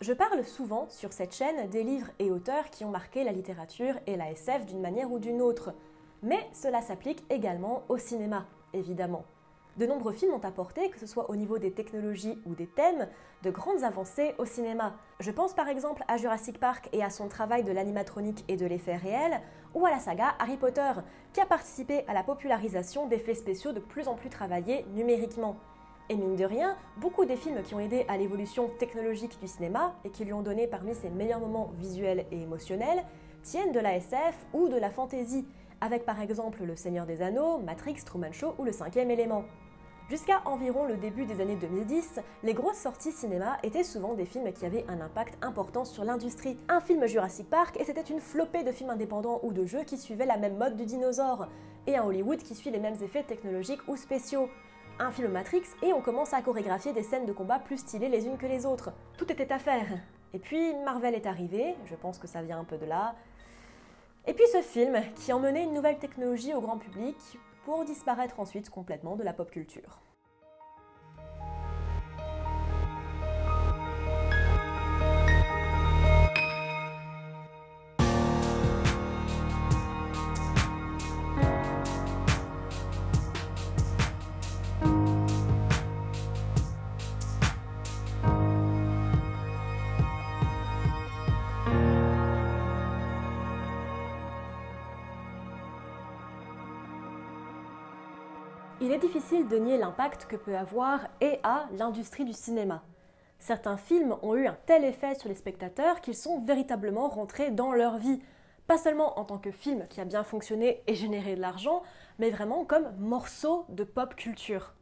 Je parle souvent sur cette chaîne des livres et auteurs qui ont marqué la littérature et la SF d'une manière ou d'une autre. Mais cela s'applique également au cinéma, évidemment. De nombreux films ont apporté, que ce soit au niveau des technologies ou des thèmes, de grandes avancées au cinéma. Je pense par exemple à Jurassic Park et à son travail de l'animatronique et de l'effet réel, ou à la saga Harry Potter, qui a participé à la popularisation d'effets spéciaux de plus en plus travaillés numériquement. Et mine de rien, beaucoup des films qui ont aidé à l'évolution technologique du cinéma et qui lui ont donné parmi ses meilleurs moments visuels et émotionnels tiennent de la SF ou de la fantasy, avec par exemple Le Seigneur des Anneaux, Matrix, Truman Show ou Le Cinquième élément. Jusqu'à environ le début des années 2010, les grosses sorties cinéma étaient souvent des films qui avaient un impact important sur l'industrie. Un film Jurassic Park et c'était une flopée de films indépendants ou de jeux qui suivaient la même mode du dinosaure, et un Hollywood qui suit les mêmes effets technologiques ou spéciaux un film Matrix et on commence à chorégraphier des scènes de combat plus stylées les unes que les autres. Tout était à faire. Et puis Marvel est arrivé, je pense que ça vient un peu de là. Et puis ce film qui emmenait une nouvelle technologie au grand public pour disparaître ensuite complètement de la pop culture. Il est difficile de nier l'impact que peut avoir et a l'industrie du cinéma. Certains films ont eu un tel effet sur les spectateurs qu'ils sont véritablement rentrés dans leur vie, pas seulement en tant que film qui a bien fonctionné et généré de l'argent, mais vraiment comme morceau de pop culture.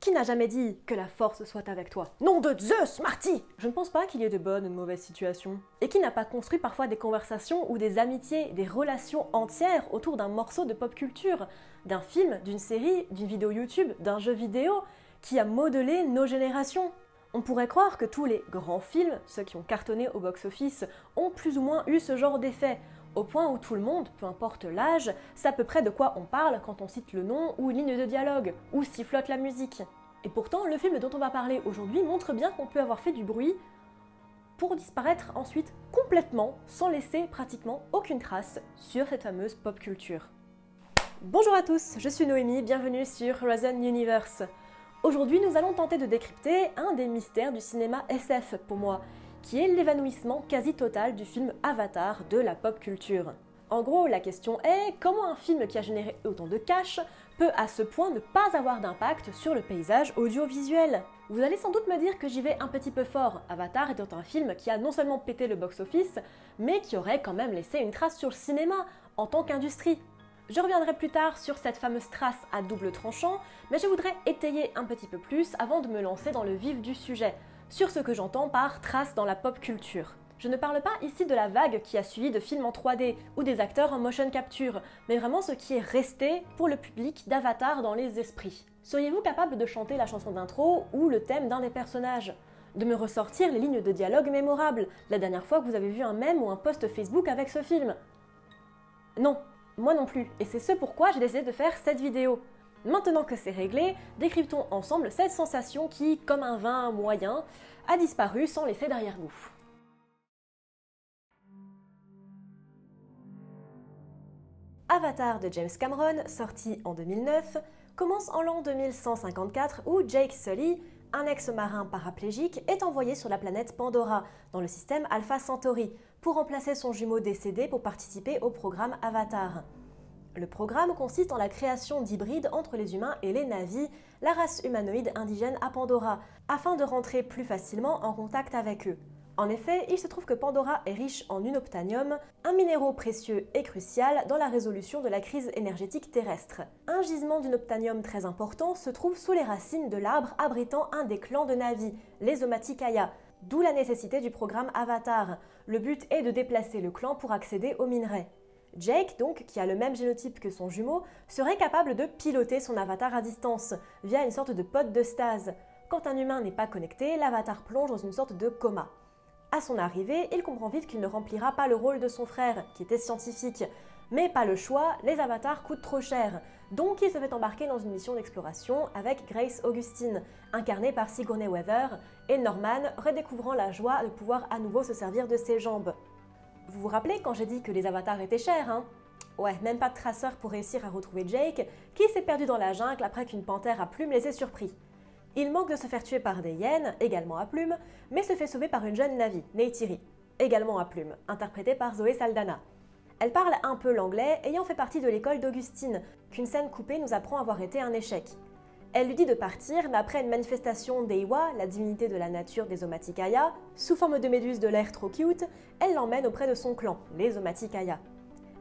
Qui n'a jamais dit que la force soit avec toi? Nom de Zeus, Marty! Je ne pense pas qu'il y ait de bonnes ou de mauvaises situations. Et qui n'a pas construit parfois des conversations ou des amitiés, des relations entières autour d'un morceau de pop culture, d'un film, d'une série, d'une vidéo YouTube, d'un jeu vidéo, qui a modelé nos générations? On pourrait croire que tous les grands films, ceux qui ont cartonné au box-office, ont plus ou moins eu ce genre d'effet, au point où tout le monde, peu importe l'âge, sait à peu près de quoi on parle quand on cite le nom ou une ligne de dialogue, ou sifflote la musique. Et pourtant, le film dont on va parler aujourd'hui montre bien qu'on peut avoir fait du bruit pour disparaître ensuite complètement sans laisser pratiquement aucune trace sur cette fameuse pop culture. Bonjour à tous, je suis Noémie, bienvenue sur Horizon Universe. Aujourd'hui, nous allons tenter de décrypter un des mystères du cinéma SF pour moi, qui est l'évanouissement quasi total du film Avatar de la pop culture. En gros, la question est comment un film qui a généré autant de cash peut à ce point ne pas avoir d'impact sur le paysage audiovisuel? Vous allez sans doute me dire que j'y vais un petit peu fort, Avatar étant un film qui a non seulement pété le box-office, mais qui aurait quand même laissé une trace sur le cinéma en tant qu'industrie. Je reviendrai plus tard sur cette fameuse trace à double tranchant, mais je voudrais étayer un petit peu plus avant de me lancer dans le vif du sujet sur ce que j'entends par trace dans la pop culture. Je ne parle pas ici de la vague qui a suivi de films en 3D ou des acteurs en motion capture, mais vraiment ce qui est resté pour le public d'Avatar dans les esprits. Seriez-vous capable de chanter la chanson d'intro ou le thème d'un des personnages? De me ressortir les lignes de dialogue mémorables, la dernière fois que vous avez vu un mème ou un post Facebook avec ce film? Non, moi non plus, et c'est ce pourquoi j'ai décidé de faire cette vidéo. Maintenant que c'est réglé, décryptons ensemble cette sensation qui, comme un vin moyen, a disparu sans laisser derrière nous. Avatar de James Cameron, sorti en 2009, commence en l'an 2154 où Jake Sully, un ex-marin paraplégique, est envoyé sur la planète Pandora, dans le système Alpha Centauri, pour remplacer son jumeau décédé pour participer au programme Avatar. Le programme consiste en la création d'hybrides entre les humains et les navis, la race humanoïde indigène à Pandora, afin de rentrer plus facilement en contact avec eux. En effet, il se trouve que Pandora est riche en unobtanium, un minéraux précieux et crucial dans la résolution de la crise énergétique terrestre. Un gisement d'unobtanium très important se trouve sous les racines de l'arbre abritant un des clans de Navi, les Omaticaya, d'où la nécessité du programme Avatar. Le but est de déplacer le clan pour accéder aux minerais. Jake, donc, qui a le même génotype que son jumeau, serait capable de piloter son avatar à distance, via une sorte de pod de stase. Quand un humain n'est pas connecté, l'avatar plonge dans une sorte de coma. À son arrivée, il comprend vite qu'il ne remplira pas le rôle de son frère, qui était scientifique. Mais pas le choix, les avatars coûtent trop cher. Donc il se fait embarquer dans une mission d'exploration avec Grace Augustine, incarnée par Sigourney Weather, et Norman redécouvrant la joie de pouvoir à nouveau se servir de ses jambes. Vous vous rappelez quand j'ai dit que les avatars étaient chers, hein? Ouais, même pas de traceur pour réussir à retrouver Jake, qui s'est perdu dans la jungle après qu'une panthère à plumes les ait surpris. Il manque de se faire tuer par des hyènes, également à plumes, mais se fait sauver par une jeune Navi, Neytiri, également à plumes, interprétée par Zoé Saldana. Elle parle un peu l'anglais, ayant fait partie de l'école d'Augustine, qu'une scène coupée nous apprend avoir été un échec. Elle lui dit de partir, mais après une manifestation d'Eiwa, la divinité de la nature des Omaticaya, sous forme de méduse de l'air trop cute, elle l'emmène auprès de son clan, les Omaticaya.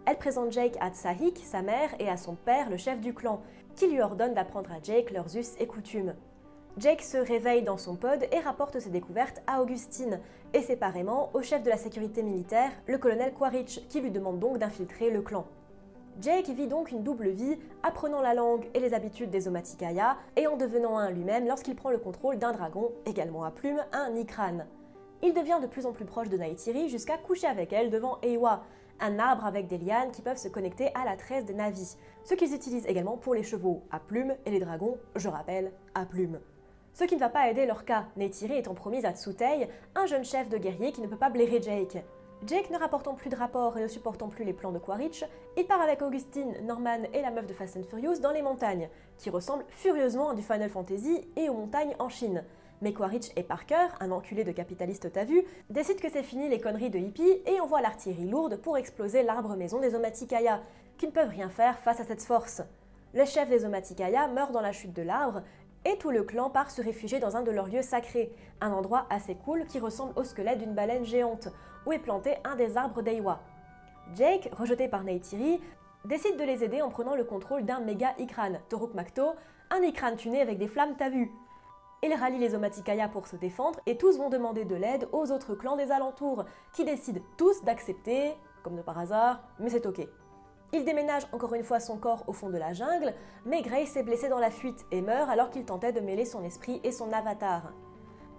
Elle présente Jake à Tsahik, sa mère, et à son père, le chef du clan, qui lui ordonne d'apprendre à Jake leurs us et coutumes. Jake se réveille dans son pod et rapporte ses découvertes à Augustine, et séparément au chef de la sécurité militaire, le colonel Quaritch, qui lui demande donc d'infiltrer le clan. Jake vit donc une double vie, apprenant la langue et les habitudes des Omaticaya, et en devenant un lui-même lorsqu'il prend le contrôle d'un dragon, également à plumes, un Nikran. Il devient de plus en plus proche de Naitiri jusqu'à coucher avec elle devant Eiwa, un arbre avec des lianes qui peuvent se connecter à la tresse des navis, ce qu'ils utilisent également pour les chevaux à plumes et les dragons, je rappelle, à plumes. Ce qui ne va pas aider leur cas, Neytiri étant promise à Tsutei, un jeune chef de guerrier qui ne peut pas blairer Jake. Jake ne rapportant plus de rapports et ne supportant plus les plans de Quaritch, il part avec Augustine, Norman et la meuf de Fast and Furious dans les montagnes, qui ressemblent furieusement à du Final Fantasy et aux montagnes en Chine. Mais Quaritch et Parker, un enculé de capitaliste t'as vu, décident que c'est fini les conneries de hippie et envoient l'artillerie lourde pour exploser l'arbre maison des Omaticaya, qui ne peuvent rien faire face à cette force. Le chef des Omaticaya meurt dans la chute de l'arbre et tout le clan part se réfugier dans un de leurs lieux sacrés, un endroit assez cool qui ressemble au squelette d'une baleine géante, où est planté un des arbres d'Eiwa. Jake, rejeté par Neytiri, décide de les aider en prenant le contrôle d'un méga Ikran, Toruk Makto, un Ikran tuné avec des flammes t'as vu. Il rallie les Omaticaya pour se défendre et tous vont demander de l'aide aux autres clans des alentours, qui décident tous d'accepter, comme de par hasard, mais c'est ok. Il déménage encore une fois son corps au fond de la jungle, mais Grace est blessé dans la fuite et meurt alors qu'il tentait de mêler son esprit et son avatar.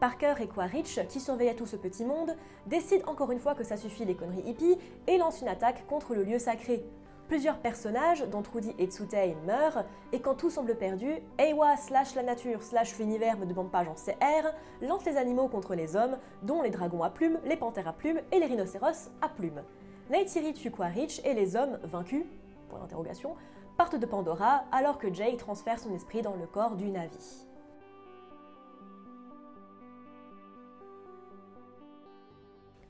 Parker et Quaritch, qui surveillaient tout ce petit monde, décident encore une fois que ça suffit les conneries hippies et lancent une attaque contre le lieu sacré. Plusieurs personnages, dont Trudy et Tsutei, meurent, et quand tout semble perdu, Eiwa slash la nature slash l'univers me demande pas j'en lance les animaux contre les hommes, dont les dragons à plumes, les panthères à plumes et les rhinocéros à plumes. Neytiri tue Quaritch et les hommes, vaincus, partent de Pandora alors que Jake transfère son esprit dans le corps du Navi.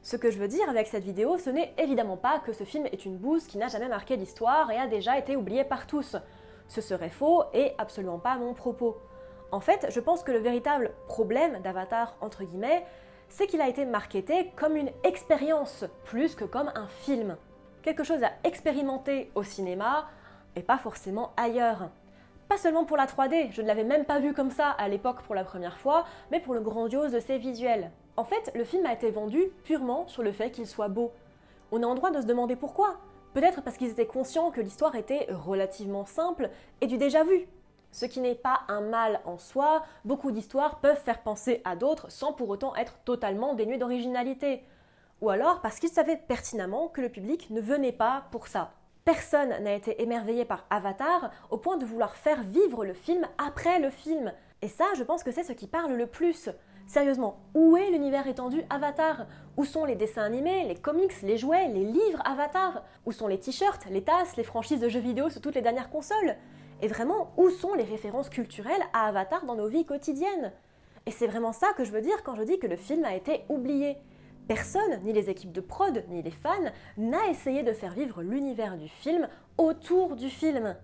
Ce que je veux dire avec cette vidéo, ce n'est évidemment pas que ce film est une bouse qui n'a jamais marqué l'histoire et a déjà été oublié par tous. Ce serait faux et absolument pas mon propos. En fait, je pense que le véritable problème d'Avatar, entre guillemets, c'est qu'il a été marketé comme une expérience plus que comme un film. Quelque chose à expérimenter au cinéma et pas forcément ailleurs. Pas seulement pour la 3D, je ne l'avais même pas vu comme ça à l'époque pour la première fois, mais pour le grandiose de ses visuels. En fait, le film a été vendu purement sur le fait qu'il soit beau. On est en droit de se demander pourquoi. Peut-être parce qu'ils étaient conscients que l'histoire était relativement simple et du déjà vu ce qui n'est pas un mal en soi, beaucoup d'histoires peuvent faire penser à d'autres sans pour autant être totalement dénuées d'originalité. Ou alors parce qu'ils savaient pertinemment que le public ne venait pas pour ça. Personne n'a été émerveillé par Avatar au point de vouloir faire vivre le film après le film. Et ça, je pense que c'est ce qui parle le plus. Sérieusement, où est l'univers étendu Avatar? Où sont les dessins animés, les comics, les jouets, les livres Avatar? Où sont les t-shirts, les tasses, les franchises de jeux vidéo sur toutes les dernières consoles? Et vraiment, où sont les références culturelles à Avatar dans nos vies quotidiennes? Et c'est vraiment ça que je veux dire quand je dis que le film a été oublié. Personne, ni les équipes de prod, ni les fans, n'a essayé de faire vivre l'univers du film autour du film.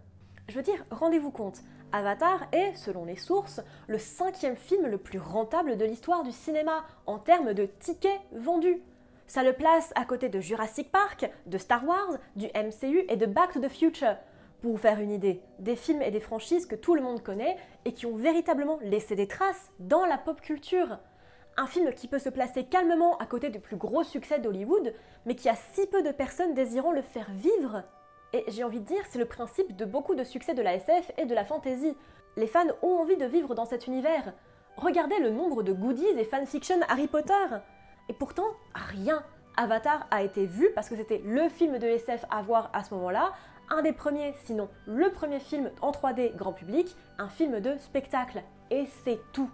Je veux dire, rendez-vous compte, Avatar est, selon les sources, le cinquième film le plus rentable de l'histoire du cinéma en termes de tickets vendus. Ça le place à côté de Jurassic Park, de Star Wars, du MCU et de Back to the Future. Pour vous faire une idée, des films et des franchises que tout le monde connaît et qui ont véritablement laissé des traces dans la pop culture. Un film qui peut se placer calmement à côté du plus gros succès d'Hollywood, mais qui a si peu de personnes désirant le faire vivre. Et j'ai envie de dire, c'est le principe de beaucoup de succès de la SF et de la fantasy. Les fans ont envie de vivre dans cet univers. Regardez le nombre de goodies et fanfiction Harry Potter. Et pourtant, rien, Avatar a été vu parce que c'était le film de SF à voir à ce moment-là, un des premiers, sinon le premier film en 3D grand public, un film de spectacle. Et c'est tout.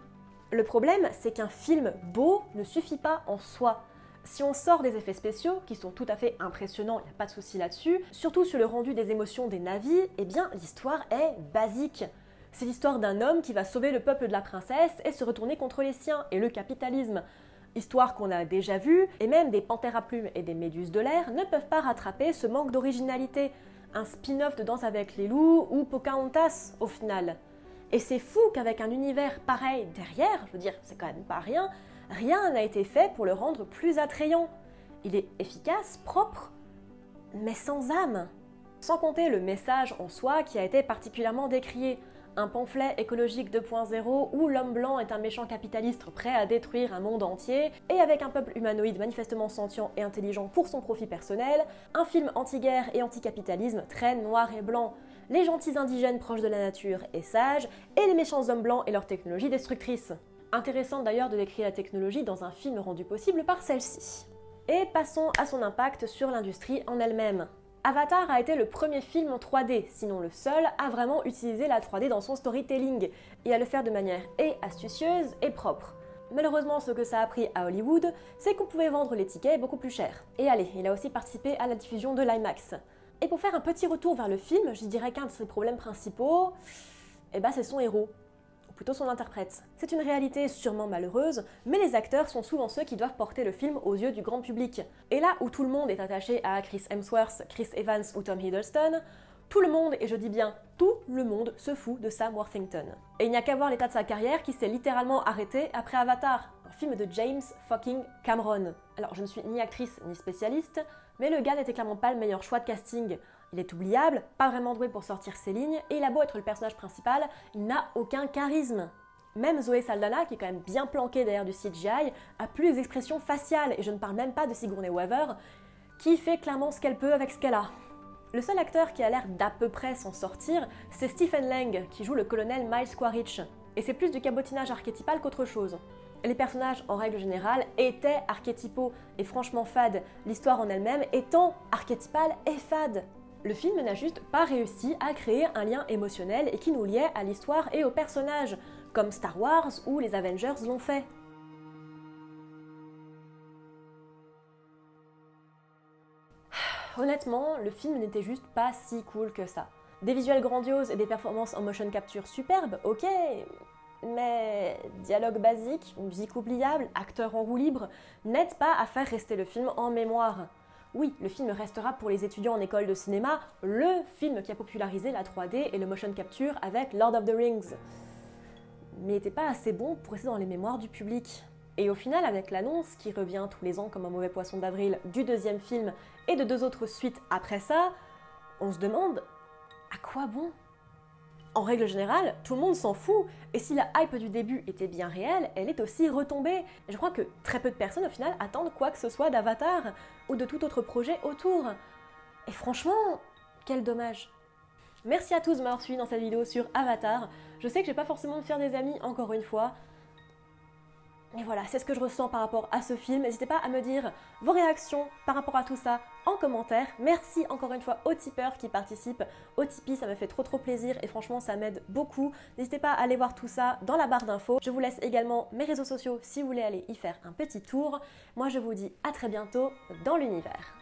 Le problème, c'est qu'un film beau ne suffit pas en soi. Si on sort des effets spéciaux, qui sont tout à fait impressionnants, il n'y a pas de souci là-dessus, surtout sur le rendu des émotions des navis, eh bien l'histoire est basique. C'est l'histoire d'un homme qui va sauver le peuple de la princesse et se retourner contre les siens et le capitalisme. Histoire qu'on a déjà vue, et même des panthères à plumes et des méduses de l'air ne peuvent pas rattraper ce manque d'originalité. Un spin-off de Danse avec les loups ou Pocahontas au final. Et c'est fou qu'avec un univers pareil derrière, je veux dire, c'est quand même pas rien, rien n'a été fait pour le rendre plus attrayant. Il est efficace, propre, mais sans âme. Sans compter le message en soi qui a été particulièrement décrié un pamphlet écologique 2.0 où l'homme blanc est un méchant capitaliste prêt à détruire un monde entier, et avec un peuple humanoïde manifestement sentient et intelligent pour son profit personnel, un film anti-guerre et anti-capitalisme très noir et blanc, les gentils indigènes proches de la nature et sages, et les méchants hommes blancs et leur technologie destructrice. Intéressant d'ailleurs de décrire la technologie dans un film rendu possible par celle-ci. Et passons à son impact sur l'industrie en elle-même. Avatar a été le premier film en 3D, sinon le seul, à vraiment utiliser la 3D dans son storytelling, et à le faire de manière et astucieuse et propre. Malheureusement, ce que ça a pris à Hollywood, c'est qu'on pouvait vendre les tickets beaucoup plus cher. Et allez, il a aussi participé à la diffusion de l'IMAX. Et pour faire un petit retour vers le film, je dirais qu'un de ses problèmes principaux, eh ben, c'est son héros plutôt son interprète. C'est une réalité sûrement malheureuse, mais les acteurs sont souvent ceux qui doivent porter le film aux yeux du grand public. Et là où tout le monde est attaché à Chris Hemsworth, Chris Evans ou Tom Hiddleston, tout le monde, et je dis bien tout le monde, se fout de Sam Worthington. Et il n'y a qu'à voir l'état de sa carrière qui s'est littéralement arrêté après Avatar, un film de James fucking Cameron. Alors je ne suis ni actrice ni spécialiste, mais le gars n'était clairement pas le meilleur choix de casting. Il est oubliable, pas vraiment doué pour sortir ses lignes, et il a beau être le personnage principal, il n'a aucun charisme. Même Zoé Saldana, qui est quand même bien planquée derrière du CGI, a plus d'expressions faciales, et je ne parle même pas de Sigourney Weaver, qui fait clairement ce qu'elle peut avec ce qu'elle a. Le seul acteur qui a l'air d'à peu près s'en sortir, c'est Stephen Lang, qui joue le colonel Miles Quaritch. Et c'est plus du cabotinage archétypal qu'autre chose. Les personnages, en règle générale, étaient archétypaux et franchement fades, l'histoire en elle-même étant archétypale et fade. Le film n'a juste pas réussi à créer un lien émotionnel et qui nous liait à l'histoire et aux personnages, comme Star Wars ou les Avengers l'ont fait. Honnêtement, le film n'était juste pas si cool que ça. Des visuels grandioses et des performances en motion capture superbes, ok, mais dialogue basique, musique oubliable, acteur en roue libre, n'aident pas à faire rester le film en mémoire. Oui, le film restera pour les étudiants en école de cinéma le film qui a popularisé la 3D et le motion capture avec Lord of the Rings. Mais n'était pas assez bon pour rester dans les mémoires du public. Et au final, avec l'annonce qui revient tous les ans comme un mauvais poisson d'avril du deuxième film et de deux autres suites après ça, on se demande à quoi bon en règle générale, tout le monde s'en fout, et si la hype du début était bien réelle, elle est aussi retombée. je crois que très peu de personnes au final attendent quoi que ce soit d'Avatar ou de tout autre projet autour. Et franchement, quel dommage. Merci à tous de m'avoir suivi dans cette vidéo sur Avatar. Je sais que j'ai pas forcément de faire des amis encore une fois, et voilà, c'est ce que je ressens par rapport à ce film. N'hésitez pas à me dire vos réactions par rapport à tout ça en commentaire. Merci encore une fois aux tipeurs qui participent au Tipeee, ça me fait trop trop plaisir et franchement ça m'aide beaucoup. N'hésitez pas à aller voir tout ça dans la barre d'infos. Je vous laisse également mes réseaux sociaux si vous voulez aller y faire un petit tour. Moi je vous dis à très bientôt dans l'univers.